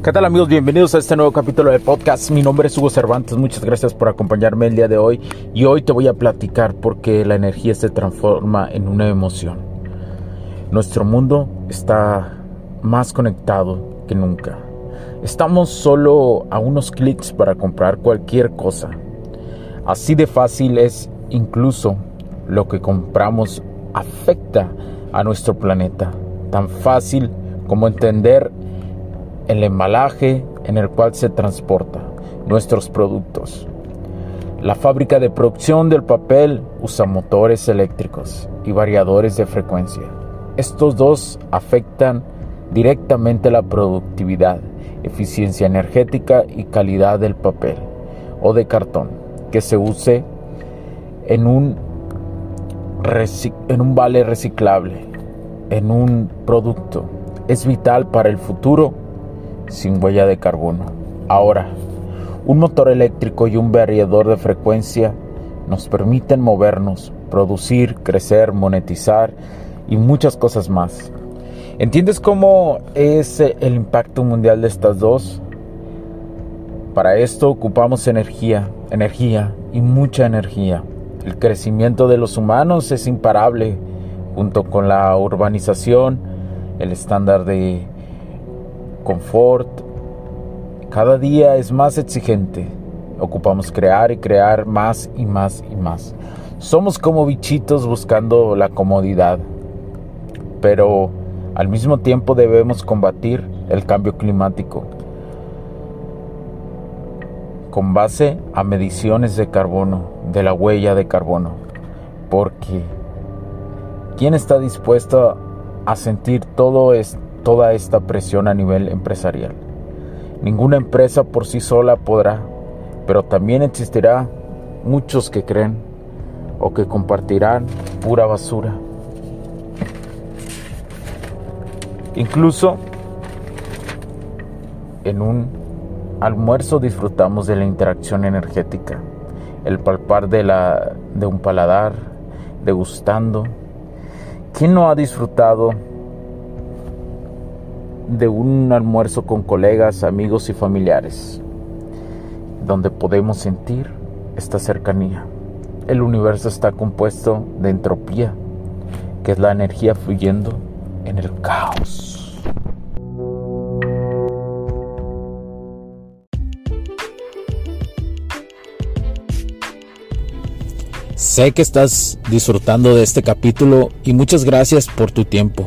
¿Qué tal amigos? Bienvenidos a este nuevo capítulo del podcast. Mi nombre es Hugo Cervantes. Muchas gracias por acompañarme el día de hoy. Y hoy te voy a platicar por qué la energía se transforma en una emoción. Nuestro mundo está más conectado que nunca. Estamos solo a unos clics para comprar cualquier cosa. Así de fácil es incluso lo que compramos afecta a nuestro planeta. Tan fácil como entender el embalaje en el cual se transporta nuestros productos. La fábrica de producción del papel usa motores eléctricos y variadores de frecuencia. Estos dos afectan directamente la productividad, eficiencia energética y calidad del papel o de cartón que se use en un, en un vale reciclable, en un producto. Es vital para el futuro sin huella de carbono. Ahora, un motor eléctrico y un variador de frecuencia nos permiten movernos, producir, crecer, monetizar y muchas cosas más. ¿Entiendes cómo es el impacto mundial de estas dos? Para esto ocupamos energía, energía y mucha energía. El crecimiento de los humanos es imparable, junto con la urbanización, el estándar de confort, cada día es más exigente. Ocupamos crear y crear más y más y más. Somos como bichitos buscando la comodidad, pero al mismo tiempo debemos combatir el cambio climático con base a mediciones de carbono, de la huella de carbono, porque ¿quién está dispuesto a sentir todo esto? Toda esta presión a nivel empresarial. Ninguna empresa por sí sola podrá, pero también existirá muchos que creen o que compartirán pura basura. Incluso en un almuerzo disfrutamos de la interacción energética, el palpar de, la, de un paladar, degustando. ¿Quién no ha disfrutado de un almuerzo con colegas, amigos y familiares, donde podemos sentir esta cercanía. El universo está compuesto de entropía, que es la energía fluyendo en el caos. Sé que estás disfrutando de este capítulo y muchas gracias por tu tiempo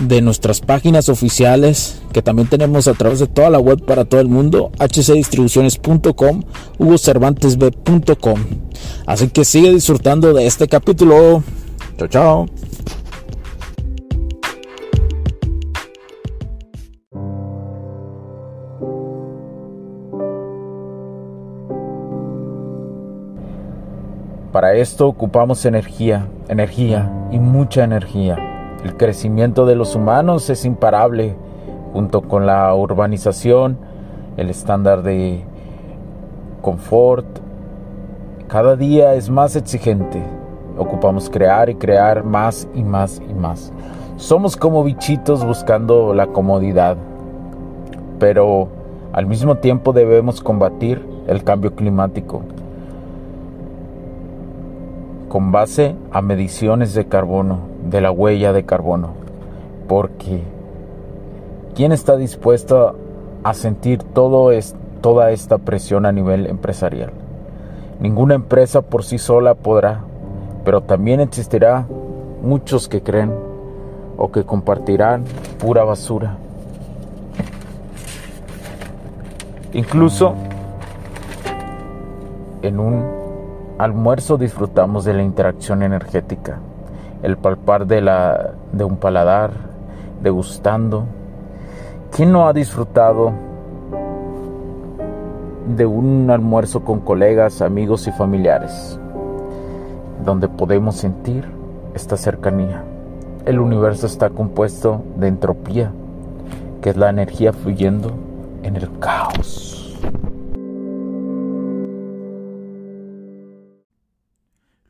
de nuestras páginas oficiales que también tenemos a través de toda la web para todo el mundo, hcdistribuciones.com, hugocervantesb.com. Así que sigue disfrutando de este capítulo. Chao, chao. Para esto ocupamos energía, energía y mucha energía. El crecimiento de los humanos es imparable, junto con la urbanización, el estándar de confort. Cada día es más exigente. Ocupamos crear y crear más y más y más. Somos como bichitos buscando la comodidad, pero al mismo tiempo debemos combatir el cambio climático con base a mediciones de carbono de la huella de carbono. Porque ¿quién está dispuesto a sentir todo es, toda esta presión a nivel empresarial? Ninguna empresa por sí sola podrá, pero también existirá muchos que creen o que compartirán pura basura. Incluso en un almuerzo disfrutamos de la interacción energética, el palpar de, la, de un paladar, degustando. ¿Quién no ha disfrutado de un almuerzo con colegas, amigos y familiares, donde podemos sentir esta cercanía? El universo está compuesto de entropía, que es la energía fluyendo en el caos.